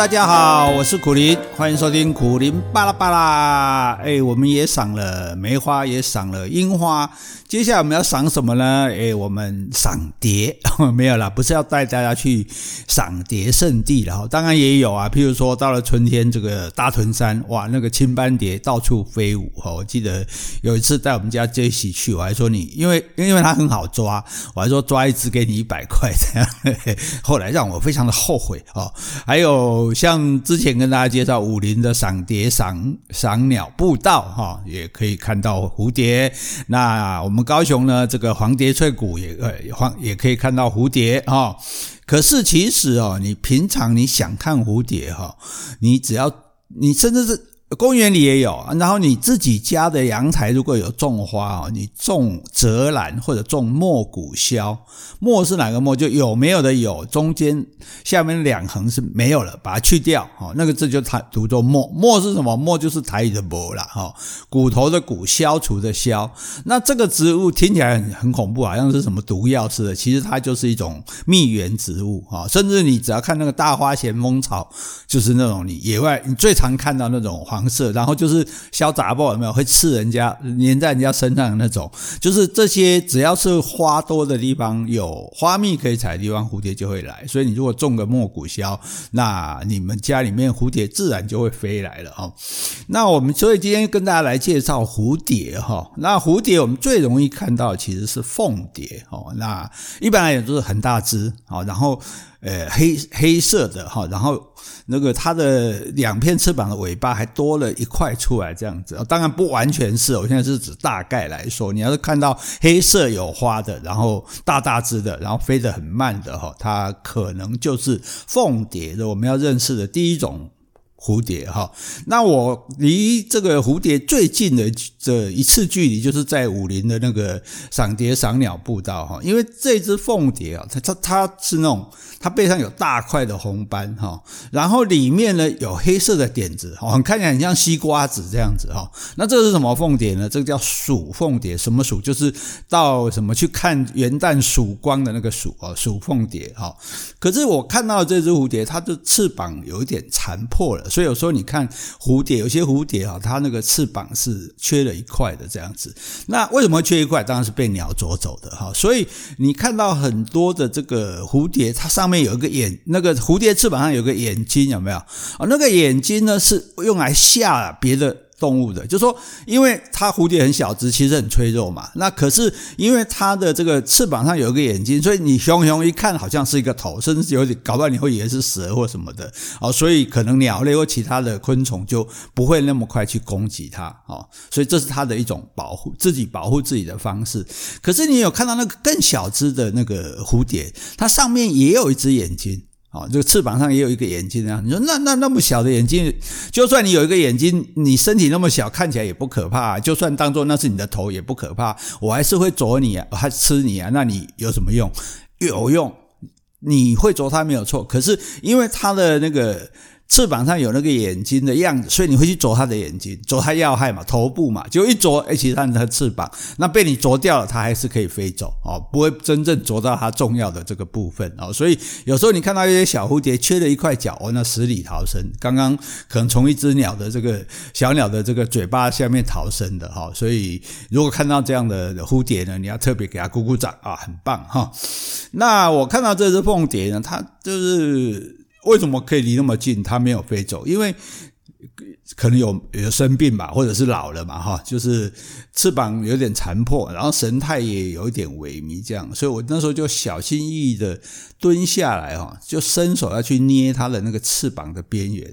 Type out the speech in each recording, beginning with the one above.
大家好，我是苦林，欢迎收听苦林巴拉巴拉。哎，我们也赏了梅花，也赏了樱花，接下来我们要赏什么呢？哎，我们赏蝶，没有啦，不是要带大家去赏蝶圣地了哈。当然也有啊，譬如说到了春天，这个大屯山，哇，那个青斑蝶到处飞舞哈。我记得有一次带我们家 J 喜去，我还说你，因为因为它很好抓，我还说抓一只给你一百块这样。后来让我非常的后悔哦。还有。像之前跟大家介绍武林的赏蝶赏赏鸟步道哈，也可以看到蝴蝶。那我们高雄呢，这个黄蝶翠谷也呃黄也可以看到蝴蝶哈。可是其实哦，你平常你想看蝴蝶哈，你只要你甚至是。公园里也有，然后你自己家的阳台如果有种花哦，你种泽兰或者种莫古萧，莫是哪个莫？就有没有的有，中间下面两横是没有了，把它去掉哦，那个字就它读作莫。莫是什么？莫就是台语的莫啦哈，骨头的骨，消除的消。那这个植物听起来很很恐怖，好像是什么毒药似的，其实它就是一种蜜源植物啊。甚至你只要看那个大花咸丰草，就是那种你野外你最常看到那种花。黄色，然后就是小杂报有没有会刺人家，粘在人家身上的那种，就是这些只要是花多的地方，有花蜜可以采的地方，蝴蝶就会来。所以你如果种个莫古萧，那你们家里面蝴蝶自然就会飞来了哦。那我们所以今天跟大家来介绍蝴蝶哈。那蝴蝶我们最容易看到其实是凤蝶哦。那一般来讲就是很大只啊，然后。呃，黑黑色的哈，然后那个它的两片翅膀的尾巴还多了一块出来，这样子。当然不完全是，我现在是指大概来说。你要是看到黑色有花的，然后大大只的，然后飞得很慢的哈，它可能就是凤蝶的。我们要认识的第一种。蝴蝶哈，那我离这个蝴蝶最近的这一次距离，就是在武陵的那个赏蝶赏鸟步道哈。因为这只凤蝶啊，它它它是那种，它背上有大块的红斑哈，然后里面呢有黑色的点子哦，看起来很像西瓜子这样子哈。那这是什么凤蝶呢？这个叫曙凤蝶，什么曙？就是到什么去看元旦曙光的那个曙啊，曙凤蝶哈。可是我看到这只蝴蝶，它的翅膀有一点残破了。所以有时候你看蝴蝶，有些蝴蝶啊，它那个翅膀是缺了一块的这样子。那为什么会缺一块？当然是被鸟啄走的哈。所以你看到很多的这个蝴蝶，它上面有一个眼，那个蝴蝶翅膀上有个眼睛，有没有？啊，那个眼睛呢是用来吓别的。动物的，就说，因为它蝴蝶很小只，其实很脆弱嘛。那可是因为它的这个翅膀上有一个眼睛，所以你熊熊一看，好像是一个头，甚至有点搞不好你会以为是蛇或什么的哦。所以可能鸟类或其他的昆虫就不会那么快去攻击它哦。所以这是它的一种保护自己、保护自己的方式。可是你有看到那个更小只的那个蝴蝶，它上面也有一只眼睛。哦，这个翅膀上也有一个眼睛啊！你说那那那么小的眼睛，就算你有一个眼睛，你身体那么小，看起来也不可怕。就算当做那是你的头也不可怕，我还是会啄你啊，还吃你啊！那你有什么用？有用，你会啄它没有错。可是因为它的那个。翅膀上有那个眼睛的样子，所以你会去啄它的眼睛，啄它要害嘛，头部嘛，就一啄，哎，其实它的翅膀，那被你啄掉了，它还是可以飞走哦，不会真正啄到它重要的这个部分哦。所以有时候你看到一些小蝴蝶缺了一块角，哦，那死里逃生，刚刚可能从一只鸟的这个小鸟的这个嘴巴下面逃生的哈。所以如果看到这样的蝴蝶呢，你要特别给它鼓鼓掌啊，很棒哈。那我看到这只凤蝶呢，它就是。为什么可以离那么近？它没有飞走，因为可能有有生病吧，或者是老了嘛，哈，就是翅膀有点残破，然后神态也有一点萎靡，这样，所以我那时候就小心翼翼的蹲下来，哈，就伸手要去捏它的那个翅膀的边缘，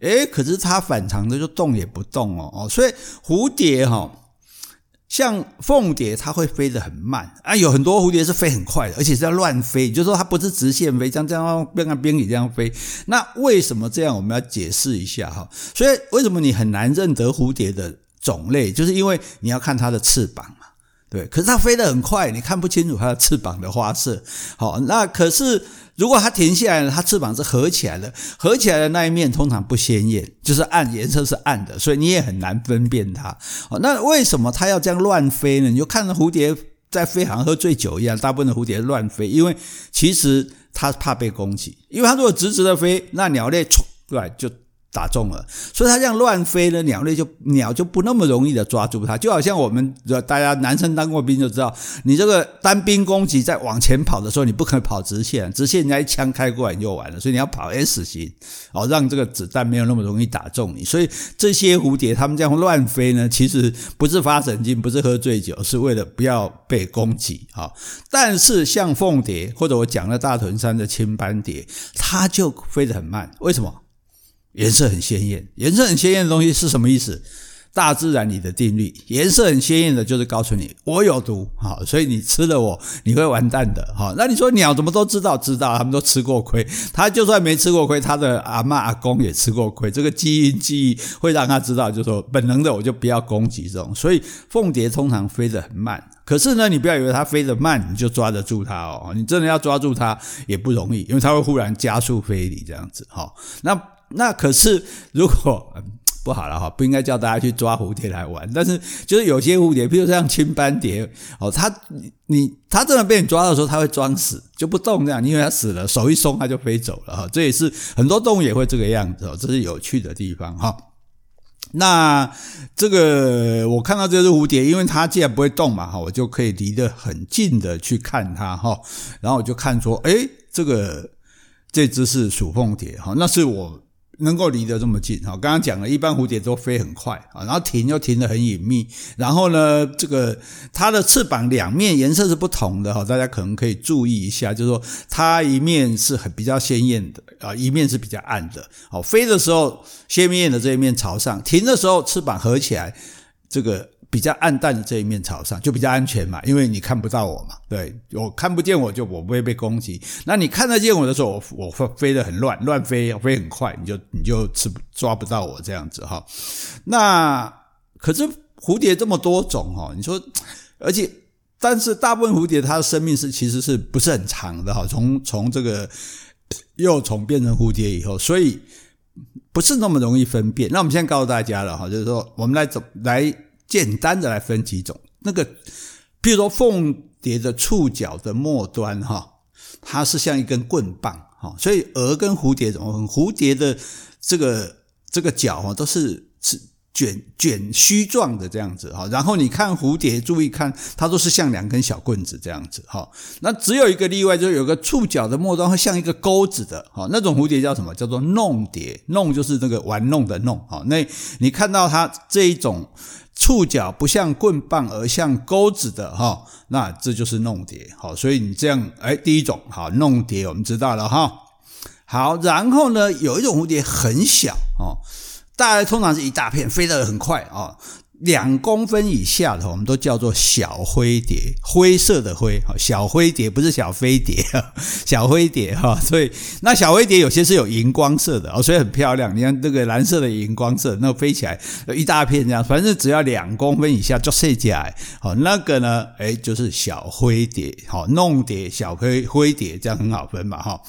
诶，可是它反常的就动也不动哦，哦，所以蝴蝶哈。像凤蝶，它会飞得很慢啊，有很多蝴蝶是飞很快的，而且是要乱飞，就是说它不是直线飞，像这样边看边里这样飞。那为什么这样？我们要解释一下哈。所以为什么你很难认得蝴蝶的种类，就是因为你要看它的翅膀，对。可是它飞得很快，你看不清楚它的翅膀的花色。好，那可是。如果它停下来了，它翅膀是合起来的，合起来的那一面通常不鲜艳，就是暗，颜色是暗的，所以你也很难分辨它。那为什么它要这样乱飞呢？你就看蝴蝶在飞，好像喝醉酒一样，大部分的蝴蝶乱飞，因为其实它怕被攻击，因为它如果直直的飞，那鸟类冲对，就。打中了，所以它这样乱飞呢，鸟类就鸟就不那么容易的抓住它，就好像我们大家男生当过兵就知道，你这个单兵攻击在往前跑的时候，你不可能跑直线，直线人家一枪开过来你就完了，所以你要跑 S 型，哦，让这个子弹没有那么容易打中你。所以这些蝴蝶它们这样乱飞呢，其实不是发神经，不是喝醉酒，是为了不要被攻击啊。但是像凤蝶或者我讲的大屯山的青斑蝶，它就飞得很慢，为什么？颜色很鲜艳，颜色很鲜艳的东西是什么意思？大自然里的定律，颜色很鲜艳的，就是告诉你我有毒，好，所以你吃了我，你会完蛋的，好。那你说鸟怎么都知道？知道，他们都吃过亏。他就算没吃过亏，他的阿嬷阿公也吃过亏。这个基因记忆会让他知道，就是说本能的我就不要攻击这种。所以凤蝶通常飞得很慢，可是呢，你不要以为它飞得慢你就抓得住它哦，你真的要抓住它也不容易，因为它会忽然加速飞离这样子，好，那。那可是，如果 不好了哈，不应该叫大家去抓蝴蝶来玩。但是，就是有些蝴蝶，比如像青斑蝶哦，它你它真的被你抓到的时候，它会装死就不动这样，因为它死了，手一松它就飞走了哈。这也是很多动物也会这个样子哦，这是有趣的地方哈。那这个我看到这只蝴蝶，因为它既然不会动嘛哈，我就可以离得很近的去看它哈，然后我就看说，诶，这个这只是属凤蝶哈，那是我。能够离得这么近，哈，刚刚讲了一般蝴蝶都飞很快啊，然后停又停得很隐秘，然后呢，这个它的翅膀两面颜色是不同的哈，大家可能可以注意一下，就是说它一面是很比较鲜艳的啊，一面是比较暗的，好，飞的时候鲜艳的这一面朝上，停的时候翅膀合起来，这个。比较暗淡的这一面朝上，就比较安全嘛，因为你看不到我嘛，对，我看不见我就我不会被攻击。那你看得见我的时候，我我飞飞得很乱，乱飞，飞很快，你就你就吃抓不到我这样子哈。那可是蝴蝶这么多种哈，你说，而且但是大部分蝴蝶它的生命是其实是不是很长的哈？从从这个 幼虫变成蝴蝶以后，所以不是那么容易分辨。那我们现在告诉大家了哈，就是说我们来走来。简单的来分几种，那个，比如说凤蝶的触角的末端哈，它是像一根棍棒哈，所以蛾跟蝴蝶怎么分？蝴蝶的这个这个角哈都是是卷卷须状的这样子哈，然后你看蝴蝶，注意看它都是像两根小棍子这样子哈。那只有一个例外，就是有个触角的末端会像一个钩子的哈，那种蝴蝶叫什么？叫做弄蝶，弄就是那个玩弄的弄哈。那你看到它这一种。触角不像棍棒而像钩子的哈，那这就是弄蝶。好，所以你这样，哎，第一种好弄蝶，我们知道了哈。好，然后呢，有一种蝴蝶很小哦，大概通常是一大片，飞得很快啊。两公分以下的，我们都叫做小灰蝶，灰色的灰，小灰蝶不是小飞碟，小灰蝶哈。所以那小灰蝶有些是有荧光色的哦，所以很漂亮。你看这个蓝色的荧光色，那飞起来有一大片这样，反正只要两公分以下就睡起来。好，那个呢，哎，就是小灰蝶，好弄蝶，小灰灰蝶这样很好分嘛哈。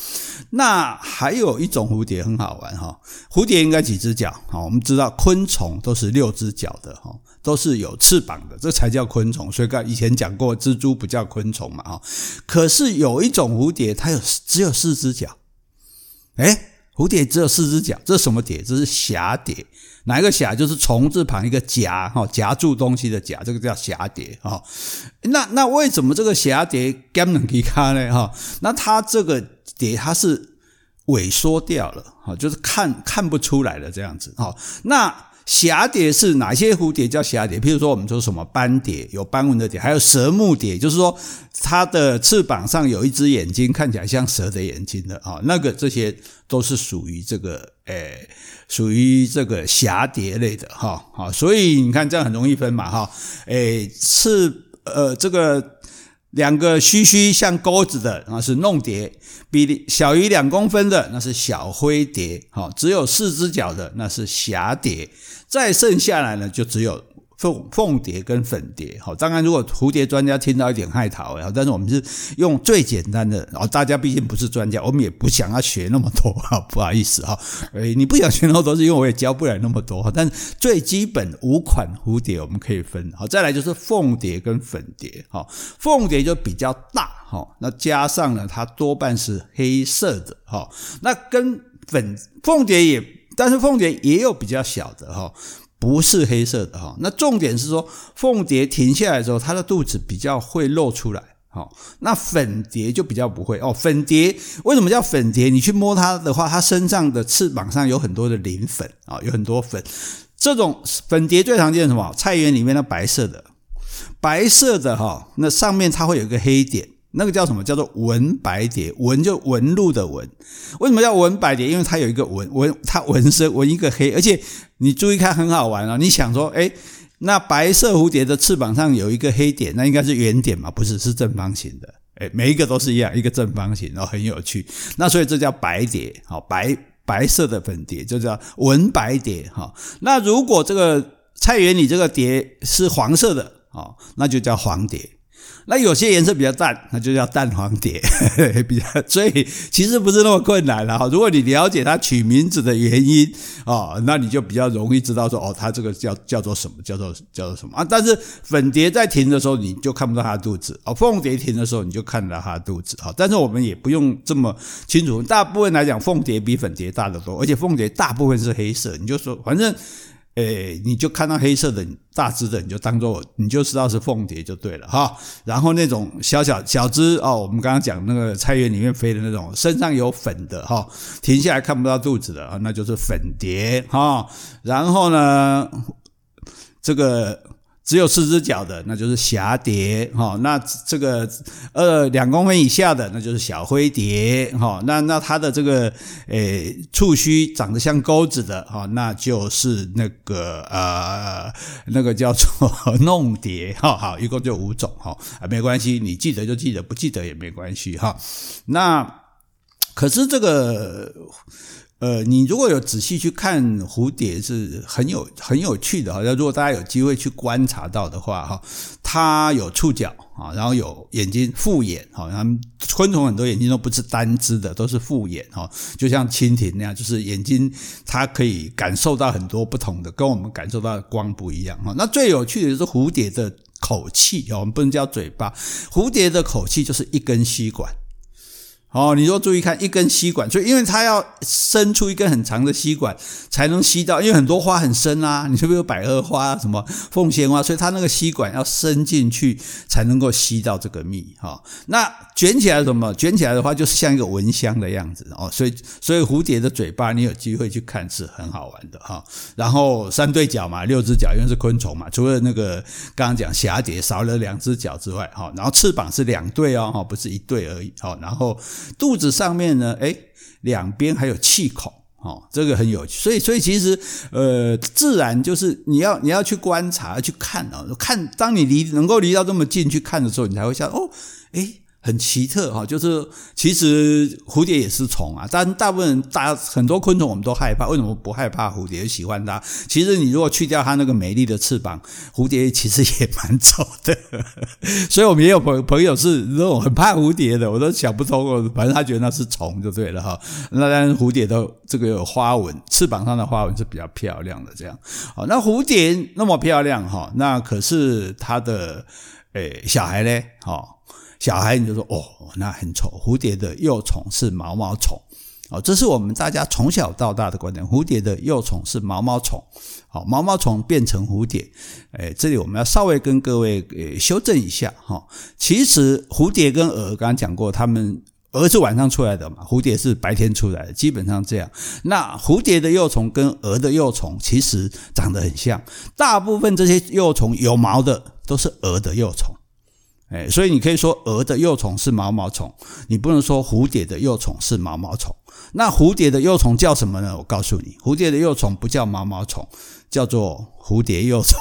那还有一种蝴蝶很好玩哈，蝴蝶应该几只脚？好，我们知道昆虫都是六只脚的哈。都是有翅膀的，这才叫昆虫。所以刚以前讲过，蜘蛛不叫昆虫嘛，哈。可是有一种蝴蝶，它有只有四只脚。诶，蝴蝶只有四只脚，这是什么蝶？这是蛱蝶。哪一个峡？就是虫字旁一个夹，哈，夹住东西的夹，这个叫蛱蝶，哈。那那为什么这个蛱蝶干能给看呢？哈，那它这个蝶它是萎缩掉了，哈，就是看看不出来了这样子，哈。那蛱蝶是哪些蝴蝶叫蛱蝶？譬如说，我们说什么斑蝶，有斑纹的蝶，还有蛇目蝶，就是说它的翅膀上有一只眼睛，看起来像蛇的眼睛的啊，那个这些都是属于这个，诶、属于这个蛱蝶类的哈。好，所以你看这样很容易分嘛哈。诶，翅呃这个。两个须须像钩子的，那是弄蝶；比小于两公分的，那是小灰蝶。好，只有四只脚的，那是蛱蝶。再剩下来呢，就只有。凤凤蝶跟粉蝶，好，当然如果蝴蝶专家听到一点害讨，然后但是我们是用最简单的，然后大家毕竟不是专家，我们也不想要学那么多，哈，不好意思哈，诶，你不想学那么多，是因为我也教不了那么多哈，但最基本五款蝴蝶我们可以分，好，再来就是凤蝶跟粉蝶，好，凤蝶就比较大，哈，那加上呢，它多半是黑色的，哈，那跟粉凤蝶也。但是凤蝶也有比较小的哈，不是黑色的哈。那重点是说，凤蝶停下来之后，它的肚子比较会露出来。好，那粉蝶就比较不会哦。粉蝶为什么叫粉蝶？你去摸它的话，它身上的翅膀上有很多的鳞粉啊，有很多粉。这种粉蝶最常见什么？菜园里面的白色的，白色的哈，那上面它会有一个黑点，那个叫什么？叫做纹白蝶。纹就纹路的纹。为什么叫纹白蝶？因为它有一个纹纹，它纹身纹一个黑，而且你注意看很好玩啊。你想说，哎那白色蝴蝶的翅膀上有一个黑点，那应该是圆点嘛？不是，是正方形的。哎，每一个都是一样，一个正方形，然后很有趣。那所以这叫白蝶，好，白白色的粉蝶就叫纹白蝶，哈。那如果这个菜园里这个蝶是黄色的，哦，那就叫黄蝶。那有些颜色比较淡，那就叫淡黄蝶，比较，所以其实不是那么困难了哈。如果你了解它取名字的原因哦，那你就比较容易知道说哦，它这个叫叫做什么，叫做叫做什么啊。但是粉蝶在停的时候，你就看不到它的肚子哦；凤蝶停的时候，你就看到它的肚子哈。但是我们也不用这么清楚，大部分来讲，凤蝶比粉蝶大得多，而且凤蝶大部分是黑色，你就说反正。哎，你就看到黑色的大只的，你就当做你就知道是凤蝶就对了哈。然后那种小小小只哦，我们刚刚讲那个菜园里面飞的那种，身上有粉的哈，停下来看不到肚子的啊，那就是粉蝶哈。然后呢，这个。只有四只脚的，那就是霞蝶哈。那这个呃两公分以下的，那就是小灰蝶哈。那那它的这个诶触须长得像钩子的哈，那就是那个呃那个叫做弄蝶哈。好，一共就五种哈，啊没关系，你记得就记得，不记得也没关系哈。那可是这个。呃，你如果有仔细去看蝴蝶，是很有很有趣的哈。如果大家有机会去观察到的话，哈，它有触角啊，然后有眼睛复眼哈。它们昆虫很多眼睛都不是单只的，都是复眼哈，就像蜻蜓那样，就是眼睛它可以感受到很多不同的，跟我们感受到的光不一样哈。那最有趣的是蝴蝶的口气，我们不能叫嘴巴，蝴蝶的口气就是一根吸管。哦，你说注意看，一根吸管，所以因为它要伸出一根很长的吸管才能吸到，因为很多花很深啊，你是不是有百合花啊、什么凤仙花，所以它那个吸管要伸进去才能够吸到这个蜜哈、哦。那卷起来什么？卷起来的话就是像一个蚊香的样子哦。所以，所以蝴蝶的嘴巴，你有机会去看是很好玩的哈、哦。然后三对脚嘛，六只脚，因为是昆虫嘛，除了那个刚刚讲霞蝶少了两只脚之外，哈、哦，然后翅膀是两对哦，哈，不是一对而已，哈、哦，然后。肚子上面呢，哎，两边还有气孔，哦，这个很有趣。所以，所以其实，呃，自然就是你要你要去观察去看啊，看当你离能够离到这么近去看的时候，你才会想，哦，诶。很奇特哈，就是其实蝴蝶也是虫啊，但大部分大很多昆虫我们都害怕，为什么不害怕蝴蝶？喜欢它？其实你如果去掉它那个美丽的翅膀，蝴蝶其实也蛮丑的。所以我们也有朋朋友是那种很怕蝴蝶的，我都想不通，反正他觉得那是虫就对了哈。那当然蝴蝶的这个有花纹，翅膀上的花纹是比较漂亮的，这样。好，那蝴蝶那么漂亮哈，那可是它的诶小孩呢？哈。小孩你就说哦，那很丑。蝴蝶的幼虫是毛毛虫，哦，这是我们大家从小到大的观点。蝴蝶的幼虫是毛毛虫，好，毛毛虫变成蝴蝶，诶，这里我们要稍微跟各位诶修正一下哈。其实蝴蝶跟蛾刚刚讲过，它们蛾是晚上出来的嘛，蝴蝶是白天出来的，基本上这样。那蝴蝶的幼虫跟蛾的幼虫其实长得很像，大部分这些幼虫有毛的都是蛾的幼虫。哎，所以你可以说蛾的幼虫是毛毛虫，你不能说蝴蝶的幼虫是毛毛虫。那蝴蝶的幼虫叫什么呢？我告诉你，蝴蝶的幼虫不叫毛毛虫，叫做蝴蝶幼虫。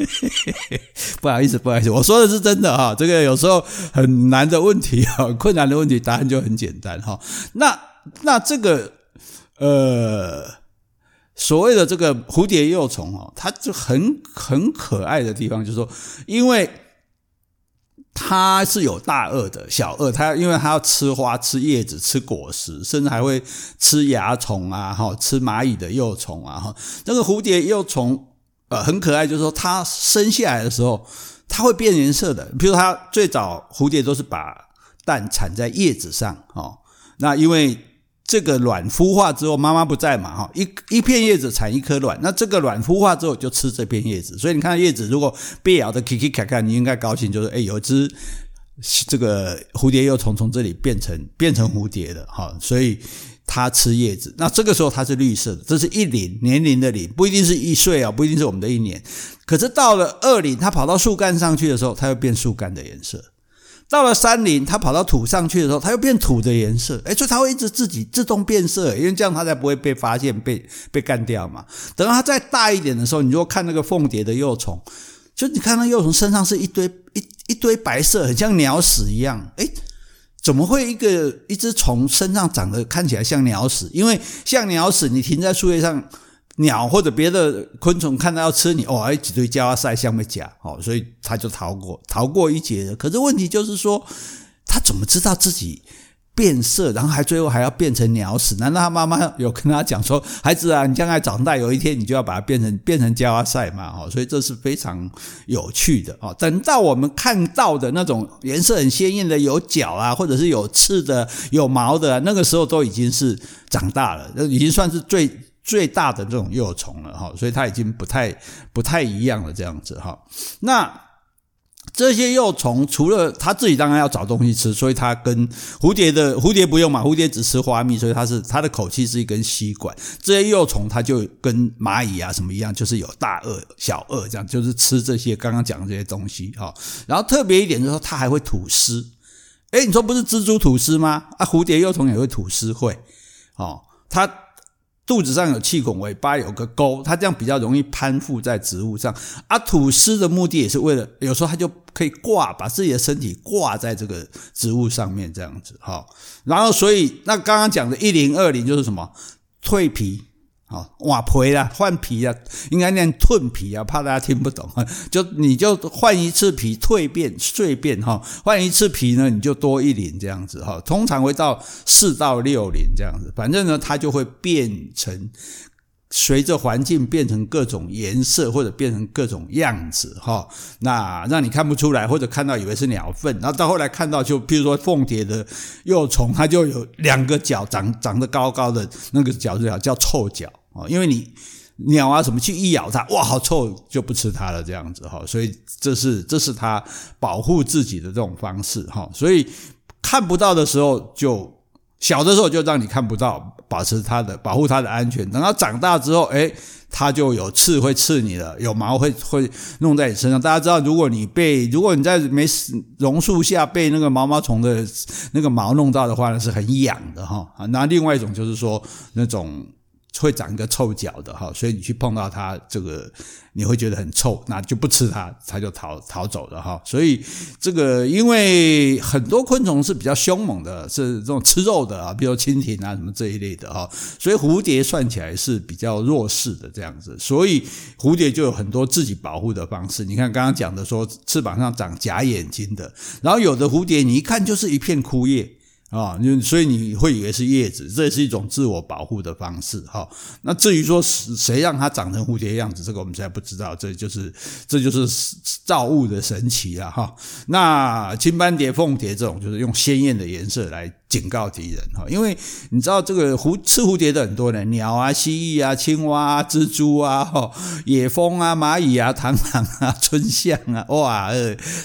不好意思，不好意思，我说的是真的哈。这个有时候很难的问题，很 困难的问题，答案就很简单哈。那那这个呃，所谓的这个蝴蝶幼虫哦，它就很很可爱的地方，就是说，因为。它是有大恶的，小恶它因为它要吃花、吃叶子、吃果实，甚至还会吃蚜虫啊，哈，吃蚂蚁的幼虫啊，哈。那个蝴蝶幼虫呃很可爱，就是说它生下来的时候，它会变颜色的。比如它最早蝴蝶都是把蛋产在叶子上，哦，那因为。这个卵孵化之后，妈妈不在嘛，哈，一一片叶子产一颗卵，那这个卵孵化之后就吃这片叶子，所以你看叶子如果被咬的咔咔咔咔，你应该高兴，就是哎，有一只这个蝴蝶幼虫从这里变成变成蝴蝶的哈，所以它吃叶子，那这个时候它是绿色的，这是一龄年龄的龄，不一定是一岁啊，不一定是我们的一年，可是到了二龄，它跑到树干上去的时候，它又变树干的颜色。到了山林，它跑到土上去的时候，它又变土的颜色，诶，所以它会一直自己自动变色，因为这样它才不会被发现、被被干掉嘛。等到它再大一点的时候，你就看那个凤蝶的幼虫，就你看那幼虫身上是一堆一一堆白色，很像鸟屎一样，诶，怎么会一个一只虫身上长得看起来像鸟屎？因为像鸟屎，你停在树叶上。鸟或者别的昆虫看到要吃你，哦，还几堆胶啊塞下面夹，哦，所以它就逃过逃过一劫了。可是问题就是说，它怎么知道自己变色，然后还最后还要变成鸟屎？难道他妈妈有跟他讲说，孩子啊，你将来长大有一天你就要把它变成变成胶啊塞嘛？哦，所以这是非常有趣的哦。等到我们看到的那种颜色很鲜艳的，有角啊，或者是有刺的、有毛的，那个时候都已经是长大了，已经算是最。最大的这种幼虫了哈，所以它已经不太不太一样了这样子哈。那这些幼虫除了它自己当然要找东西吃，所以它跟蝴蝶的蝴蝶不用嘛，蝴蝶只吃花蜜，所以它是它的口气是一根吸管。这些幼虫它就跟蚂蚁啊什么一样，就是有大顎小顎这样，就是吃这些刚刚讲的这些东西哈。然后特别一点就是说它还会吐丝，诶，你说不是蜘蛛吐丝吗？啊，蝴蝶幼虫也会吐丝会哦，它。肚子上有气孔，尾巴有个钩，它这样比较容易攀附在植物上。而吐丝的目的也是为了，有时候它就可以挂，把自己的身体挂在这个植物上面，这样子哈。然后，所以那刚刚讲的一零二零就是什么？蜕皮。好，换皮啦，换皮啊，应该念蜕皮啊，怕大家听不懂。就你就换一次皮，蜕变蜕变哈，换一次皮呢，你就多一年这样子哈。通常会到四到六年这样子，反正呢，它就会变成随着环境变成各种颜色，或者变成各种样子哈。那让你看不出来，或者看到以为是鸟粪，然后到后来看到就，譬如说凤蝶的幼虫，它就有两个脚长长得高高的那个脚是叫叫臭脚。因为你鸟啊什么去一咬它，哇，好臭，就不吃它了这样子哈，所以这是这是它保护自己的这种方式哈，所以看不到的时候就小的时候就让你看不到，保持它的保护它的安全。等到长大之后，诶，它就有刺会刺你了，有毛会会弄在你身上。大家知道，如果你被如果你在没榕树下被那个毛毛虫的那个毛弄到的话呢，是很痒的哈。那另外一种就是说那种。会长一个臭脚的哈，所以你去碰到它，这个你会觉得很臭，那就不吃它，它就逃逃走了哈。所以这个因为很多昆虫是比较凶猛的，是这种吃肉的啊，比如蜻蜓啊什么这一类的哈。所以蝴蝶算起来是比较弱势的这样子，所以蝴蝶就有很多自己保护的方式。你看刚刚讲的说翅膀上长假眼睛的，然后有的蝴蝶你一看就是一片枯叶。啊，就所以你会以为是叶子，这也是一种自我保护的方式哈。那至于说谁让它长成蝴蝶样子，这个我们现在不知道，这就是这就是造物的神奇了哈。那青斑蝶、凤蝶这种就是用鲜艳的颜色来警告敌人哈，因为你知道这个蝴吃蝴蝶的很多人，鸟啊、蜥蜴啊、青蛙啊、蜘蛛啊、野蜂啊、蚂蚁啊、螳螂啊、春象啊，哇，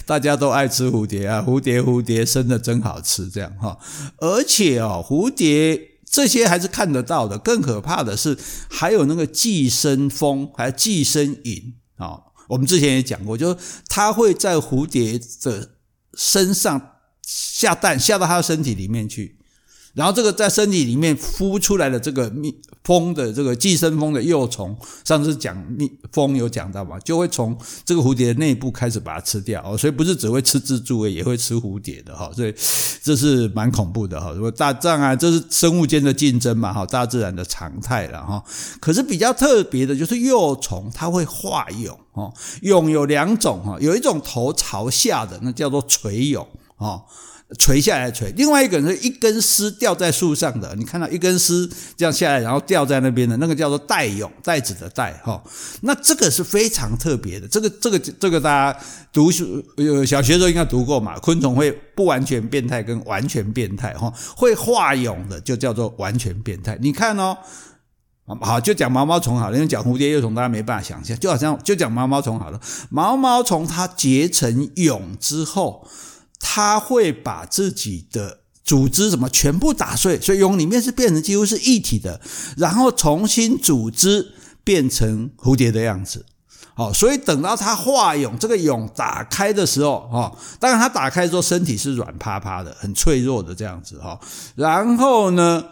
大家都爱吃蝴蝶啊，蝴蝶蝴蝶生的真好吃，这样哈。而且哦，蝴蝶这些还是看得到的，更可怕的是还有那个寄生蜂，还有寄生蝇啊。我们之前也讲过，就是它会在蝴蝶的身上。下蛋下到它的身体里面去，然后这个在身体里面孵出来的这个蜜蜂的这个寄生蜂的幼虫，上次讲蜜蜂有讲到嘛，就会从这个蝴蝶的内部开始把它吃掉哦，所以不是只会吃蜘蛛，也会吃蝴蝶的哈，所以这是蛮恐怖的哈。如果大战啊，这是生物间的竞争嘛哈，大自然的常态了哈。可是比较特别的就是幼虫它会化蛹哦，蛹有两种哈，有一种头朝下的那叫做垂蛹。哦，垂下来垂，另外一个是一根丝吊在树上的，你看到一根丝这样下来，然后吊在那边的那个叫做带蛹，带子的带哈。那这个是非常特别的，这个这个这个大家读书有小学时候应该读过嘛。昆虫会不完全变态跟完全变态哈，会化蛹的就叫做完全变态。你看哦，好就讲毛毛虫好了，因为讲蝴蝶、幼虫大家没办法想象，就好像就讲毛毛虫好了，毛毛虫它结成蛹之后。它会把自己的组织什么全部打碎，所以蛹里面是变成几乎是一体的，然后重新组织变成蝴蝶的样子。好，所以等到它化蛹，这个蛹打开的时候，哈，当然它打开之后身体是软趴趴的，很脆弱的这样子，哈。然后呢，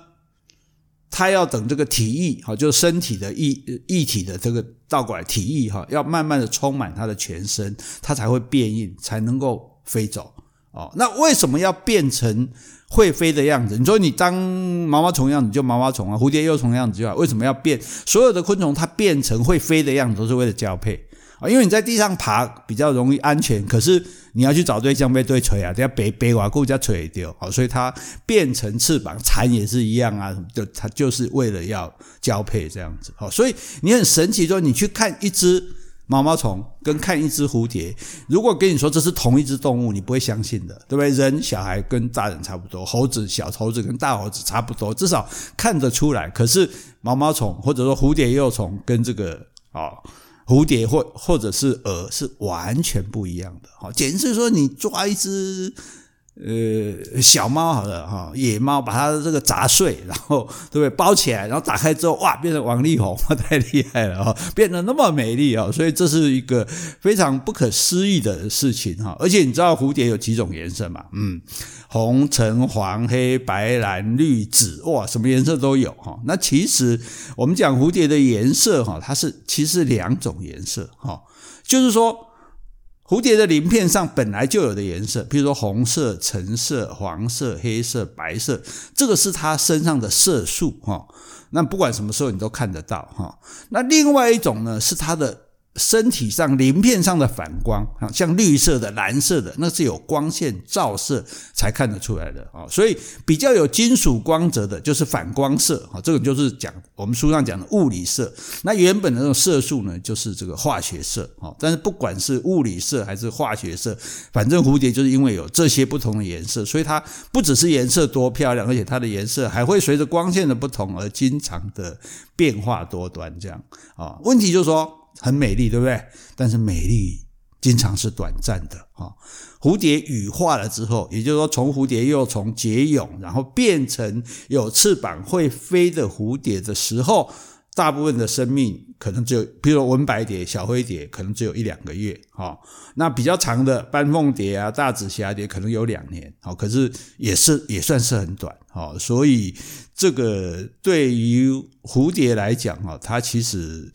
它要等这个体液，哈，就是身体的液液体的这个倒过来体液，哈，要慢慢的充满它的全身，它才会变硬，才能够飞走。哦，那为什么要变成会飞的样子？你说你当毛毛虫样子就毛毛虫啊，蝴蝶幼虫样子就。为什么要变？所有的昆虫它变成会飞的样子都是为了交配啊，因为你在地上爬比较容易安全，可是你要去找对象被对锤啊，等下背背瓦固加锤掉。好，所以它变成翅膀蚕也是一样啊，就它就是为了要交配这样子。好，所以你很神奇，说你去看一只。毛毛虫跟看一只蝴蝶，如果跟你说这是同一只动物，你不会相信的，对不对？人小孩跟大人差不多，猴子小猴子跟大猴子差不多，至少看得出来。可是毛毛虫或者说蝴蝶幼虫跟这个啊、蝴蝶或或者是蛾是完全不一样的，哈，简直是说你抓一只。呃，小猫好了哈，野猫把它的这个砸碎，然后对不对？包起来，然后打开之后，哇，变成王力宏，太厉害了哈，变得那么美丽啊！所以这是一个非常不可思议的事情哈。而且你知道蝴蝶有几种颜色吗？嗯，红、橙、黄、黑、白、蓝、绿、紫，哇，什么颜色都有哈。那其实我们讲蝴蝶的颜色哈，它是其实两种颜色哈，就是说。蝴蝶的鳞片上本来就有的颜色，比如说红色、橙色、黄色、黑色、白色，这个是它身上的色素哈。那不管什么时候你都看得到哈。那另外一种呢，是它的。身体上鳞片上的反光啊，像绿色的、蓝色的，那是有光线照射才看得出来的啊。所以比较有金属光泽的，就是反光色啊。这个就是讲我们书上讲的物理色。那原本的那种色素呢，就是这个化学色啊。但是不管是物理色还是化学色，反正蝴蝶就是因为有这些不同的颜色，所以它不只是颜色多漂亮，而且它的颜色还会随着光线的不同而经常的变化多端。这样啊，问题就是说。很美丽，对不对？但是美丽经常是短暂的啊。蝴蝶羽化了之后，也就是说，从蝴蝶又从结蛹，然后变成有翅膀会飞的蝴蝶的时候，大部分的生命可能只有，比如说文白蝶、小灰蝶，可能只有一两个月啊。那比较长的斑凤蝶啊、大紫霞蝶，可能有两年。好，可是也是也算是很短。好，所以这个对于蝴蝶来讲啊，它其实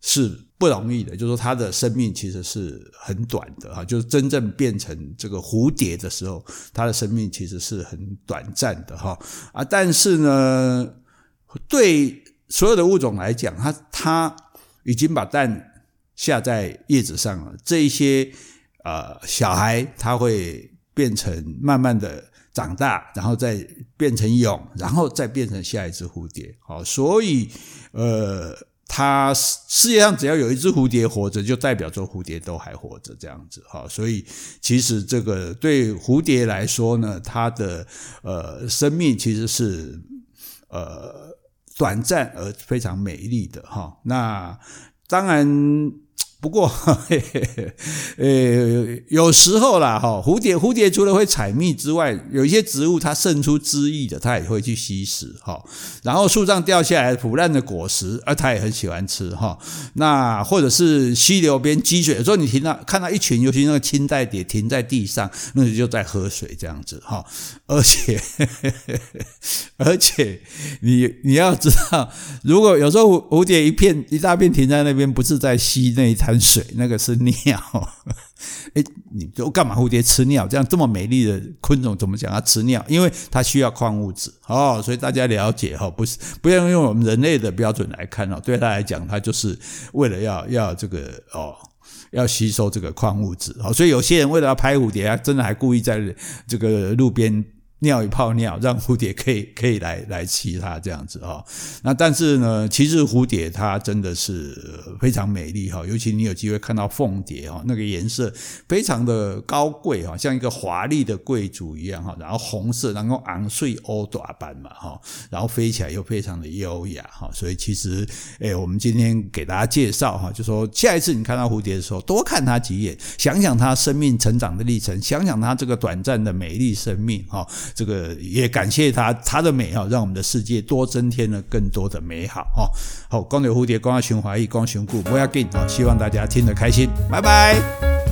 是。不容易的，就是说它的生命其实是很短的哈，就是真正变成这个蝴蝶的时候，它的生命其实是很短暂的哈啊。但是呢，对所有的物种来讲，它它已经把蛋下在叶子上了，这一些呃小孩，它会变成慢慢的长大，然后再变成蛹，然后再变成下一只蝴蝶。好，所以呃。它世界上只要有一只蝴蝶活着，就代表着蝴蝶都还活着，这样子哈。所以其实这个对蝴蝶来说呢，它的呃生命其实是呃短暂而非常美丽的哈。那当然。不过，嘿嘿嘿，呃，有时候啦，哈，蝴蝶蝴蝶除了会采蜜之外，有一些植物它渗出汁液的，它也会去吸食，哈。然后树上掉下来腐烂的果实，啊，它也很喜欢吃，哈。那或者是溪流边积水，有时候你听到看到一群，尤其那个青带蝶停在地上，那就在喝水这样子，哈。而且，而且你你要知道，如果有时候蝴蝶一片一大片停在那边，不是在吸那一滩。水那个是尿，哎，你都干嘛？蝴蝶吃尿，这样这么美丽的昆虫怎么讲？它吃尿，因为它需要矿物质哦。所以大家了解哈，不是不要用我们人类的标准来看哦。对他来讲，他就是为了要要这个哦，要吸收这个矿物质。好，所以有些人为了要拍蝴蝶啊，真的还故意在这个路边。尿一泡尿，让蝴蝶可以可以来来骑它这样子哈。那但是呢，其实蝴蝶它真的是非常美丽哈，尤其你有机会看到凤蝶哈，那个颜色非常的高贵哈，像一个华丽的贵族一样哈。然后红色，然后昂睡欧短斑嘛哈，然后飞起来又非常的优雅哈。所以其实诶，我们今天给大家介绍哈，就说下一次你看到蝴蝶的时候，多看它几眼，想想它生命成长的历程，想想它这个短暂的美丽生命哈。这个也感谢他，他的美哈，让我们的世界多增添了更多的美好哈。好，光有蝴蝶，光要循环，一光循顾，不要紧啊！希望大家听得开心，拜拜。